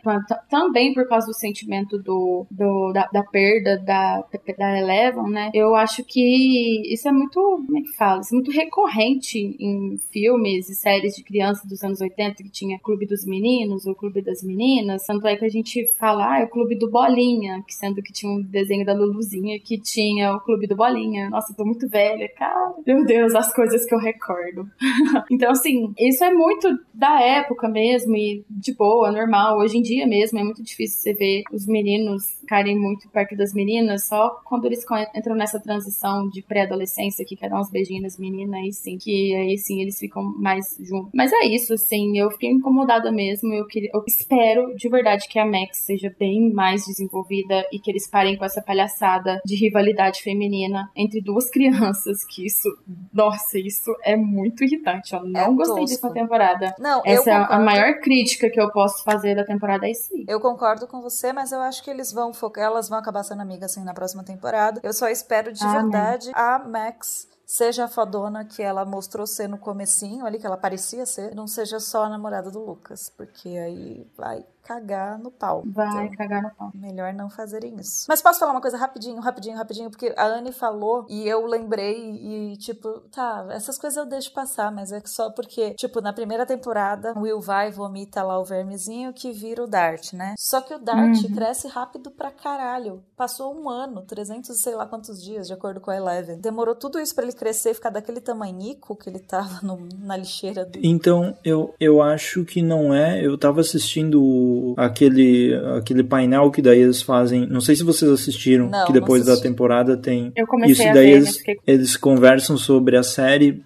Também por causa do sentimento do, do da, da perda da, da Eleven, né? Eu acho que isso é muito, como é que fala? Isso é muito recorrente em filmes e séries de criança dos anos 80 que tinha Clube dos Meninos ou Clube das Meninas. Tanto é que a gente fala, ah, é o Clube do Bolinha, que sendo que tinha um desenho da Luluzinha que tinha o Clube do Bolinha. Nossa, eu tô muito velha, cara. Meu Deus, as coisas que eu recordo. então, assim, isso é muito da época mesmo e de boa, normal. Hoje em dia mesmo é muito difícil você ver os meninos ficarem muito perto das meninas, só quando eles entram nessa transição de pré-adolescência que querem uns beijinhos nas meninas, aí sim, que aí sim eles ficam mais juntos. Mas é isso, assim, eu fiquei incomodada mesmo. Eu, queria, eu espero de verdade que a Max seja bem mais desenvolvida e que eles parem com essa palhaçada de rivalidade feminina entre duas crianças, que isso, nossa, isso é muito irritante. Eu não é gostei disso na temporada. Não, Essa é a maior crítica que eu posso fazer da temporada, é isso aí. Eu concordo com você, mas eu acho que eles vão focar, elas vão acabar sendo amigas assim na próxima temporada. Eu só espero de ah, verdade né? a Max seja a fadona que ela mostrou ser no comecinho ali, que ela parecia ser, não seja só a namorada do Lucas, porque aí vai cagar no pau. Vai então, cagar no pau. Melhor não fazerem isso. Mas posso falar uma coisa rapidinho, rapidinho, rapidinho, porque a Anne falou e eu lembrei e, tipo, tá, essas coisas eu deixo passar, mas é só porque, tipo, na primeira temporada, o Will vai e vomita lá o vermezinho que vira o Dart, né? Só que o Dart uhum. cresce rápido pra caralho. Passou um ano, 300 sei lá quantos dias, de acordo com a Eleven. Demorou tudo isso para ele crescer e ficar daquele tamanhico que ele tava no, na lixeira do... Então, eu, eu acho que não é. Eu tava assistindo aquele, aquele painel que daí eles fazem. Não sei se vocês assistiram, não, que depois da temporada tem. Eu comecei isso a daí ver, eles, fiquei... eles conversam sobre a série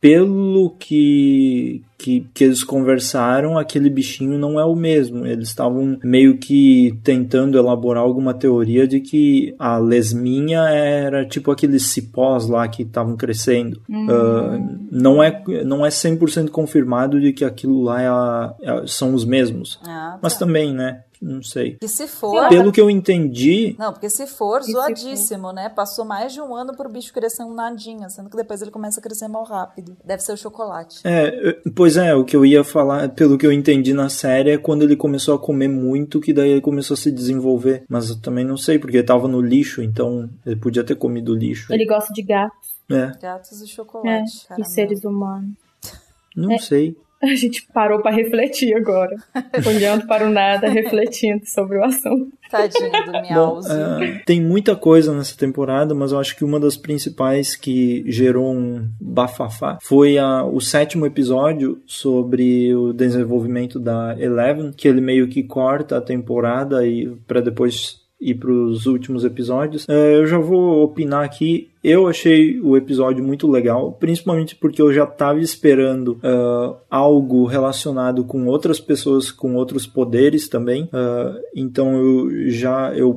pelo que, que, que eles conversaram, aquele bichinho não é o mesmo. Eles estavam meio que tentando elaborar alguma teoria de que a lesminha era tipo aqueles cipós lá que estavam crescendo. Uhum. Uh, não, é, não é 100% confirmado de que aquilo lá é a, é, são os mesmos. Ah, tá. Mas também, né? Não sei. E se for. Pelo que eu entendi. Não, porque se for, zoadíssimo, né? Passou mais de um ano pro bicho crescer um nadinha, sendo que depois ele começa a crescer mal rápido. Deve ser o chocolate. É, pois é, o que eu ia falar, pelo que eu entendi na série, é quando ele começou a comer muito, que daí ele começou a se desenvolver. Mas eu também não sei, porque ele tava no lixo, então ele podia ter comido lixo. Ele gosta de gatos. É. Gatos e chocolate. É, e seres humanos. Não É. sei. A gente parou pra refletir agora. Olhando para o nada, refletindo sobre o assunto. Tadinho do Bom, Miauzinho. é, tem muita coisa nessa temporada, mas eu acho que uma das principais que gerou um bafafá foi a- o sétimo episódio sobre o desenvolvimento da Eleven, que ele meio que corta a temporada e para depois ir para os últimos episódios. É, eu já vou opinar aqui. Eu achei o episódio muito legal, principalmente porque eu já estava esperando ah, algo relacionado com outras pessoas com outros poderes também. Ah, então eu já eu,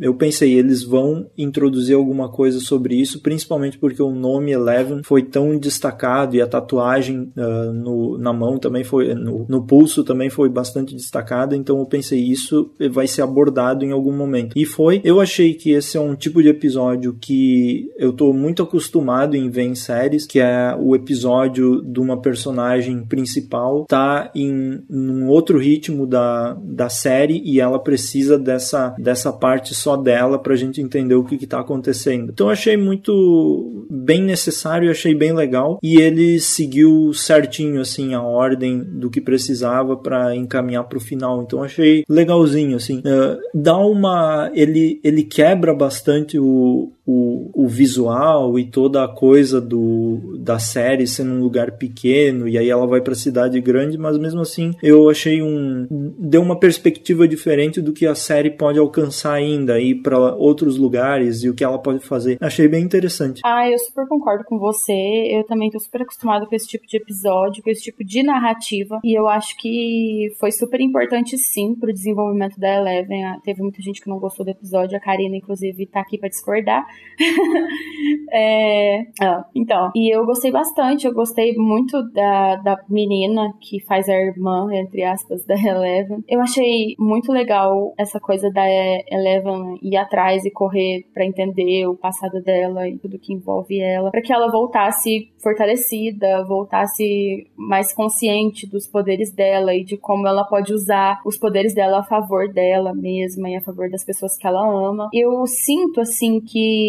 eu pensei eles vão introduzir alguma coisa sobre isso, principalmente porque o nome Eleven foi tão destacado e a tatuagem ah, no, na mão também foi no, no pulso também foi bastante destacada. Então eu pensei isso vai ser abordado em algum momento e foi. Eu achei que esse é um tipo de episódio que eu tô muito acostumado em ver em séries, que é o episódio de uma personagem principal tá em um outro ritmo da, da série e ela precisa dessa, dessa parte só dela pra gente entender o que que tá acontecendo. Então achei muito bem necessário, achei bem legal e ele seguiu certinho assim a ordem do que precisava para encaminhar pro final. Então achei legalzinho assim. Eh, dá uma ele ele quebra bastante o, o, o visual e toda a coisa do, da série sendo um lugar pequeno e aí ela vai pra cidade grande, mas mesmo assim eu achei um deu uma perspectiva diferente do que a série pode alcançar ainda ir para outros lugares e o que ela pode fazer. Achei bem interessante. Ah, eu super concordo com você. Eu também tô super acostumado com esse tipo de episódio, com esse tipo de narrativa. E eu acho que foi super importante, sim, pro desenvolvimento da Eleven. Ah, Teve muita gente que não gostou do episódio. A Karina, inclusive, tá aqui pra discordar. É, então, e eu gostei bastante. Eu gostei muito da, da menina que faz a irmã, entre aspas, da Eleven. Eu achei muito legal essa coisa da Eleven ir atrás e correr pra entender o passado dela e tudo que envolve ela, Pra que ela voltasse fortalecida, voltasse mais consciente dos poderes dela e de como ela pode usar os poderes dela a favor dela mesma e a favor das pessoas que ela ama. Eu sinto assim que,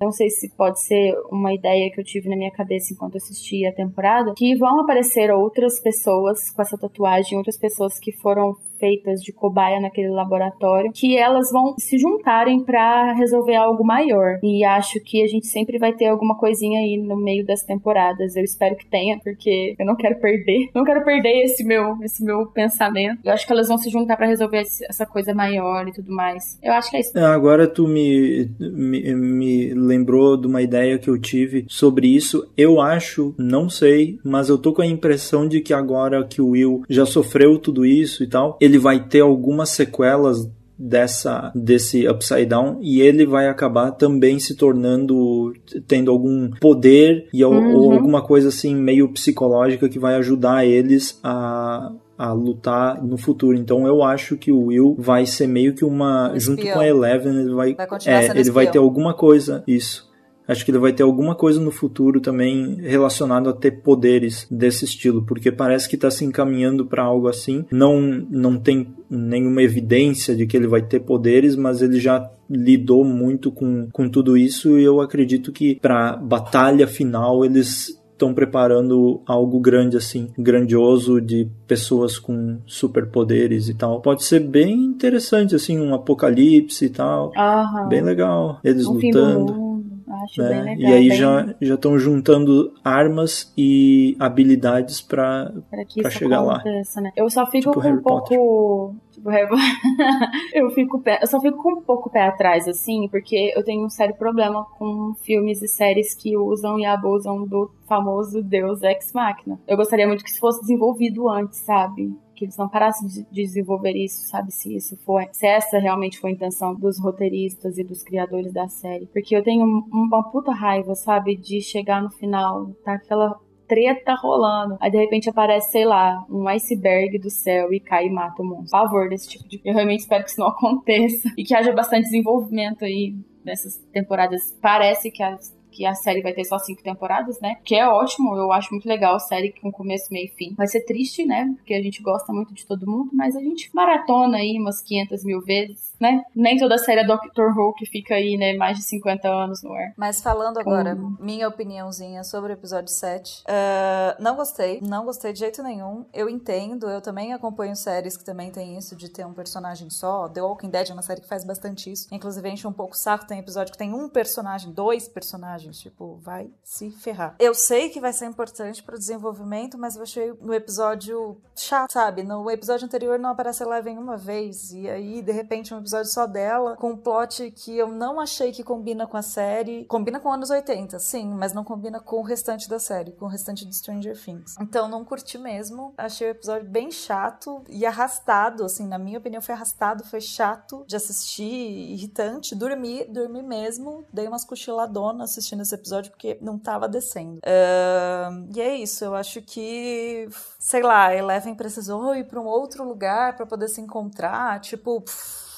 não sei se pode ser uma ideia que eu tive na minha cabeça enquanto assisti a temporada, que vão aparecer outras pessoas com essa tatuagem, outras pessoas que foram feitas de cobaia naquele laboratório, que elas vão se juntarem para resolver algo maior. E acho que a gente sempre vai ter alguma coisinha aí no meio das temporadas. Eu espero que tenha, porque eu não quero perder, não quero perder esse meu, esse meu pensamento. Eu acho que elas vão se juntar para resolver essa coisa maior e tudo mais. Eu acho que é isso. É, Agora tu me, me, me lembrou de uma ideia que eu tive sobre isso. Eu acho, não sei, mas eu tô com a impressão de que agora que o Will já sofreu tudo isso e tal, ele vai ter algumas sequelas dessa desse upside down e ele vai acabar também se tornando tendo algum poder e al- ou Uhum. alguma coisa assim meio psicológica que vai ajudar eles a a lutar no futuro. Então eu acho que o Will vai ser meio que uma Um junto com a Eleven, ele vai Vai é, ele vai espião. ter alguma coisa isso. Acho que ele vai ter alguma coisa no futuro também relacionado a ter poderes desse estilo, porque parece que está se encaminhando para algo assim. Não, não tem nenhuma evidência de que ele vai ter poderes, mas ele já lidou muito com, com tudo isso e eu acredito que para batalha final eles estão preparando algo grande assim, grandioso de pessoas com superpoderes e tal. Pode ser bem interessante assim, um apocalipse e tal. Aham. Bem legal. Eles um lutando. Acho né? bem legal. E aí bem- já já estão juntando armas e habilidades pra. para isso chegar lá. aconteça, né? Eu só fico Tipo com Harry um pouco. Tipo, Harry eu, fico pé... eu só fico com um pouco pé atrás, assim, porque eu tenho um sério problema com filmes e séries que usam e abusam do famoso Deus Ex Machina. Eu gostaria muito que isso fosse desenvolvido antes, sabe? Que eles não parassem de de desenvolver isso, sabe? Se isso for. Se essa realmente foi a intenção dos roteiristas e dos criadores da série. Porque eu tenho um- uma puta raiva, sabe? De chegar no final, tá aquela treta rolando. Aí de repente aparece, sei lá, um iceberg do céu e cai e mata o monstro. Pavor desse tipo de. Eu realmente espero que isso não aconteça e que haja bastante desenvolvimento aí nessas temporadas. Parece que as que a série vai ter só cinco temporadas, né? Que é ótimo, eu acho muito legal a série com começo, meio e fim. Vai ser triste, né? Porque a gente gosta muito de todo mundo, mas a gente maratona aí umas 500 mil vezes, né? Nem toda a série é Doctor Who que fica aí, né? Mais de 50 anos no ar. Mas falando agora, minha opiniãozinha sobre o episódio 7. Uh, ah, não gostei, não gostei de jeito nenhum. Eu entendo, eu também acompanho séries que também tem isso de ter um personagem só. The Walking Dead é uma série que faz bastante isso. Inclusive, enche um pouco o saco. Tem episódio que tem um personagem, dois personagens personagens. Tipo, vai se ferrar. Eu sei que vai ser importante pro desenvolvimento, mas eu achei no episódio chato, sabe? No episódio anterior não aparece Eleven uma vez. E aí, de repente, um episódio só dela, com um plot que eu não achei que combina com a série. Combina com anos 80, sim, mas não combina com o restante da série, com o restante de Stranger Things. Então, não curti mesmo. Achei o episódio bem chato e arrastado, assim, na minha opinião, foi arrastado, foi chato de assistir, irritante. Dormi, dormi mesmo, dei umas cochiladonas assistindo assistindo esse episódio porque não tava descendo. Uh, e é isso, eu acho que, sei lá, Eleven precisou ir para um outro lugar para poder se encontrar, tipo. Pff,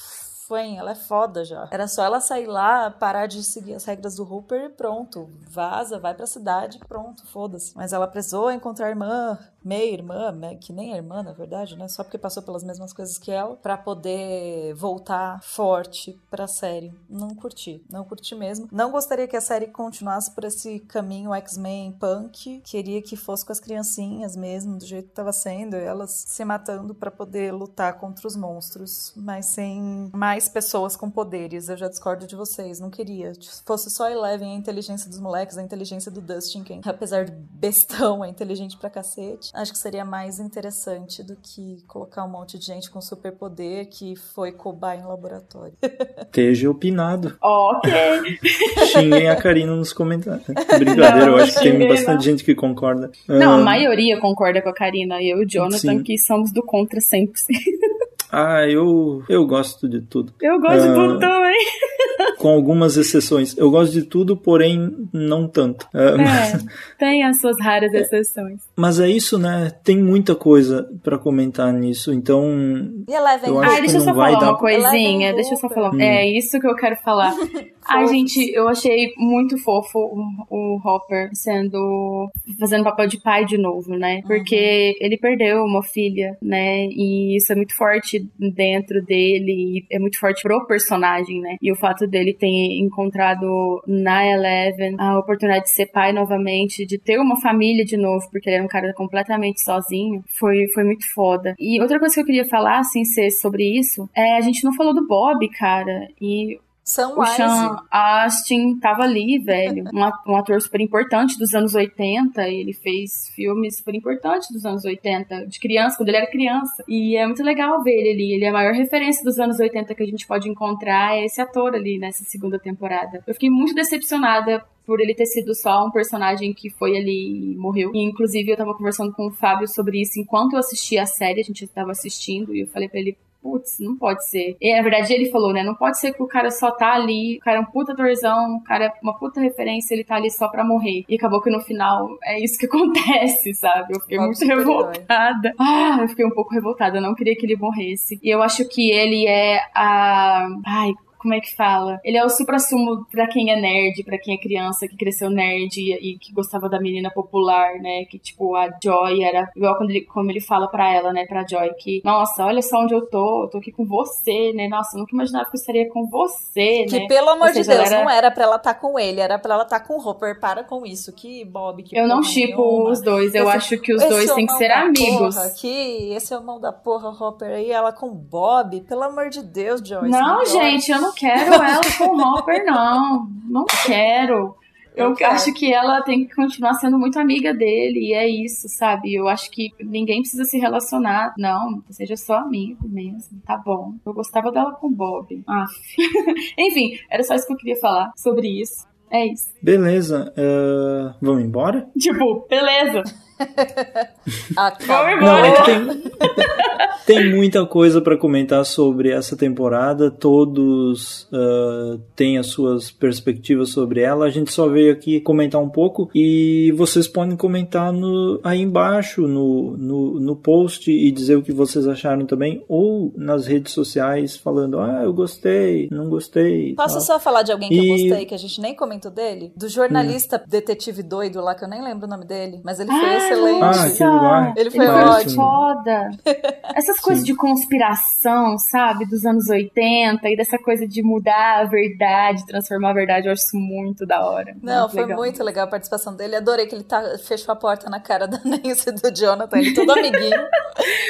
ela é foda já. Era só ela sair lá, parar de seguir as regras do Hooper e pronto. Vaza, vai pra cidade, pronto, foda-se. Mas ela precisou encontrar a irmã, meia-irmã, que nem a irmã, na verdade, né? Só porque passou pelas mesmas coisas que ela, para poder voltar forte pra série. Não curti, não curti mesmo. Não gostaria que a série continuasse por esse caminho X-Men punk. Queria que fosse com as criancinhas mesmo, do jeito que tava sendo, elas se matando para poder lutar contra os monstros, mas sem mais pessoas com poderes. Eu já discordo de vocês, não queria. Se fosse só Eleven, a inteligência dos moleques, a inteligência do Dustin, quem, apesar de bestão, é inteligente pra cacete acho que seria mais interessante do que colocar um monte de gente com superpoder que foi cobaia em laboratório. Esteja opinado. Ok. Xinguem a Karina nos comentários. Brincadeira, não, eu acho que tem bastante não. gente que concorda. Não, a ah, maioria concorda com a Karina. Eu e o Jonathan, Sim. que somos do contra sempre. Ah, eu, eu gosto de tudo. Eu gosto uh, de tudo também. Com algumas exceções. Eu gosto de tudo, porém não tanto. Uh, é, mas, tem as suas raras exceções. Mas é isso, né? Tem muita coisa para comentar nisso, então. E Eleven? Eu ah, deixa eu só falar dar... uma coisinha. Deixa eu só falar. Hum. É isso que eu quero falar. Ai, gente, eu achei muito fofo o, o, Hopper sendo. fazendo papel de pai de novo, né? Porque uhum. ele perdeu uma filha, né? E isso é muito forte dentro dele, é muito forte pro personagem, né? E o fato dele ter encontrado na Eleven a oportunidade de ser pai novamente, de ter uma família de novo, porque ele era um cara completamente sozinho, foi, foi muito foda. E outra coisa que eu queria falar, assim, ser sobre isso, é a gente não falou do Bob, cara. E são o Sean Astin tava ali, velho. Um ator super importante dos anos 80. E ele fez filmes super importantes dos anos 80, de criança, quando ele era criança. E é muito legal ver ele ali. Ele é a maior referência dos anos 80 que a gente pode encontrar. É esse ator ali nessa segunda temporada. Eu fiquei muito decepcionada por ele ter sido só um personagem que foi ali e morreu. E, inclusive, eu tava conversando com o Fábio sobre isso enquanto eu assistia a série, a gente estava assistindo, e eu falei para ele, putz, não pode ser. E, na verdade, ele falou, né? Não pode ser que o cara só tá ali, o cara é um puta atorzão, o cara é uma puta referência, ele tá ali só pra morrer. E acabou que no final é isso que acontece, sabe? Eu fiquei muito revoltada. Ah, eu fiquei um pouco revoltada, eu não queria que ele morresse. E eu acho que ele é a. Ai, como é que fala? Ele é o supra-sumo pra quem é nerd, pra quem é criança, que cresceu nerd e, e, que gostava da menina popular, né? Que, tipo, a Joy era igual quando ele, como ele fala pra ela, né? Pra Joy, que, nossa, olha só onde eu tô, eu tô aqui com você, né? Nossa, eu nunca imaginava que eu estaria com você, que, né? Que, pelo amor seja, de Deus, era... não era pra ela estar tá com ele, era pra ela estar tá com o Hopper. Para com isso, que Bob, que Eu não chipo os dois, eu esse, acho que os dois têm que ser amigos. Porra, que esse é o mão da porra, Hopper aí, ela com Bob, pelo amor de Deus, Joyce. Não, gente, eu não quero ela com o Hopper, não. Não quero. Eu, eu acho que ela tem que continuar sendo muito amiga dele, e é isso, sabe? Eu acho que ninguém precisa se relacionar. Não, seja só amigo mesmo, tá bom. Eu gostava dela com o Bob. Enfim, era só isso que eu queria falar sobre isso. É isso. Beleza. Uh, vamos embora? Tipo, beleza. Não, é que tem, tem muita coisa para comentar sobre essa temporada. Todos ah, têm as suas perspectivas sobre ela. A gente só veio aqui comentar um pouco e vocês podem comentar no, aí embaixo no, no, no post e dizer o que vocês acharam também, ou nas redes sociais falando: ah, eu gostei, não gostei. Posso tal. só falar de alguém que eu E- gostei, que a gente nem comentou dele? Do jornalista detetive doido lá, que eu nem lembro o nome dele, mas ele foi Ah, excelente. Ah, aquele lá. Ele foi ótimo. Foda. Essas coisas de conspiração, sabe? Dos anos 80 e dessa coisa de mudar a verdade, transformar a verdade, eu acho isso muito da hora. Não, muito foi legal. muito legal a participação dele. Adorei que ele tá, fechou a porta na cara da Nancy e do Jonathan. Ele todo amiguinho.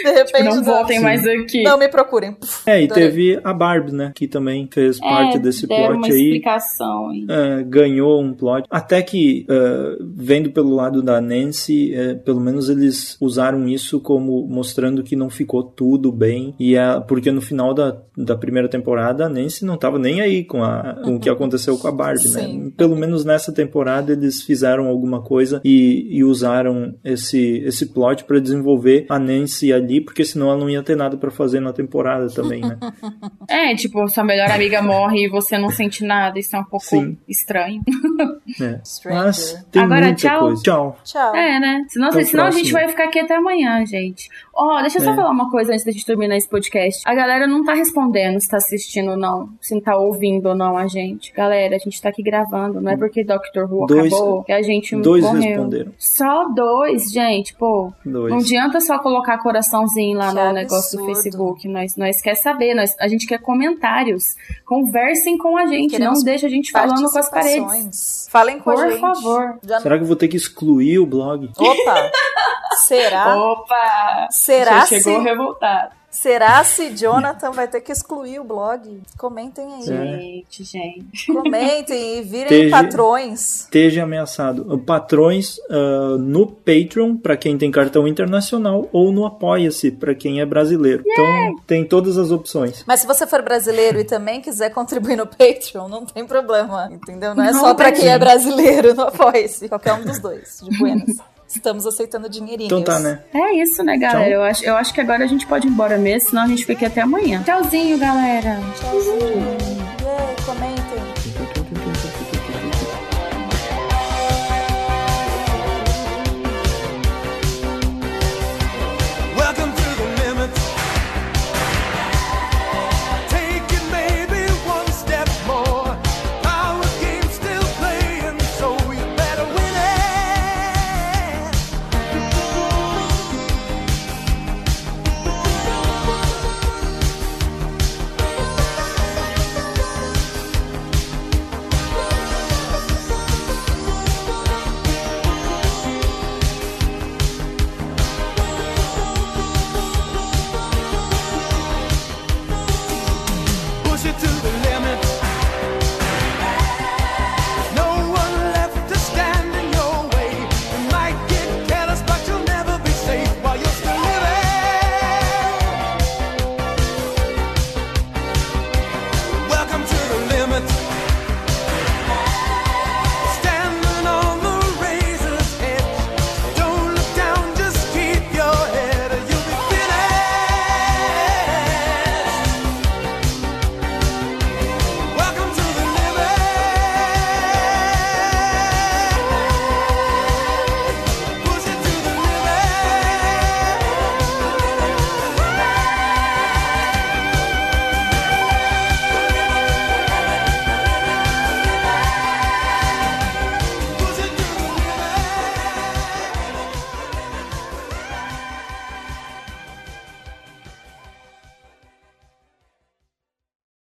De repente. Tipo, não voltem Sim. mais aqui. Não me procurem. Puf, É, e adorei. teve a Barbie, né? Que também fez É, parte desse deram uma plot aí. explicação aí. É, ganhou um plot. Até que, é, vendo pelo lado da Nancy, é, pelo menos eles usaram isso como mostrando que não ficou tudo bem. E a, porque no final da, da primeira temporada, a Nancy não tava nem aí com, a, com o que aconteceu com a Barbie, Sim. né? Pelo menos nessa temporada eles fizeram alguma coisa e, e usaram esse, esse plot pra desenvolver a Nancy ali, porque senão ela não ia ter nada pra fazer na temporada também, né? É, tipo, sua melhor amiga morre e você não sente nada. Isso é um pouco Sim. estranho. É. Mas tem Agora, muita tchau. coisa. Tchau. Tchau. É, né? Senão, Até o senão a gente vai ficar aqui até amanhã, gente. Ó, deixa eu só É. falar uma coisa antes da gente terminar esse podcast. A galera não tá respondendo se tá assistindo ou não, se não tá ouvindo ou não a gente. Galera, a gente tá aqui gravando. Não é porque Doctor Who Dois- acabou que a gente dois morreu. responderam. Só dois, gente. Pô, Dois. não adianta só colocar coraçãozinho lá Que no negócio do absurdo. Facebook. Nós, nós quer saber, nós, a gente quer comentários. Conversem com a gente, Queremos não deixa a gente falando com as paredes. Falem com Por a gente. favor. Já- Será que eu vou ter que excluir o blog? Opa! Será? Opa! Será Você chegou se- revoltado. Será se Jonathan vai ter que excluir o blog? Comentem aí. Gente, gente. Comentem e virem Esteja- patrões. Esteja ameaçado. Patrões ah, no Patreon, para quem tem cartão internacional, ou no Apoia-se, para quem é brasileiro. Então, tem todas as opções. Mas se você for brasileiro e também quiser contribuir no Patreon, não tem problema, entendeu? Não é Não só pra tem. quem é brasileiro, não apoie-se. Qualquer um dos dois, de buenas. Estamos aceitando dinheirinhos. Então tá, né? É isso, né, galera? Tchau. Eu acho, eu acho que agora a gente pode ir embora mesmo, senão a gente fica aqui até amanhã. Tchauzinho, galera. Tchauzinho.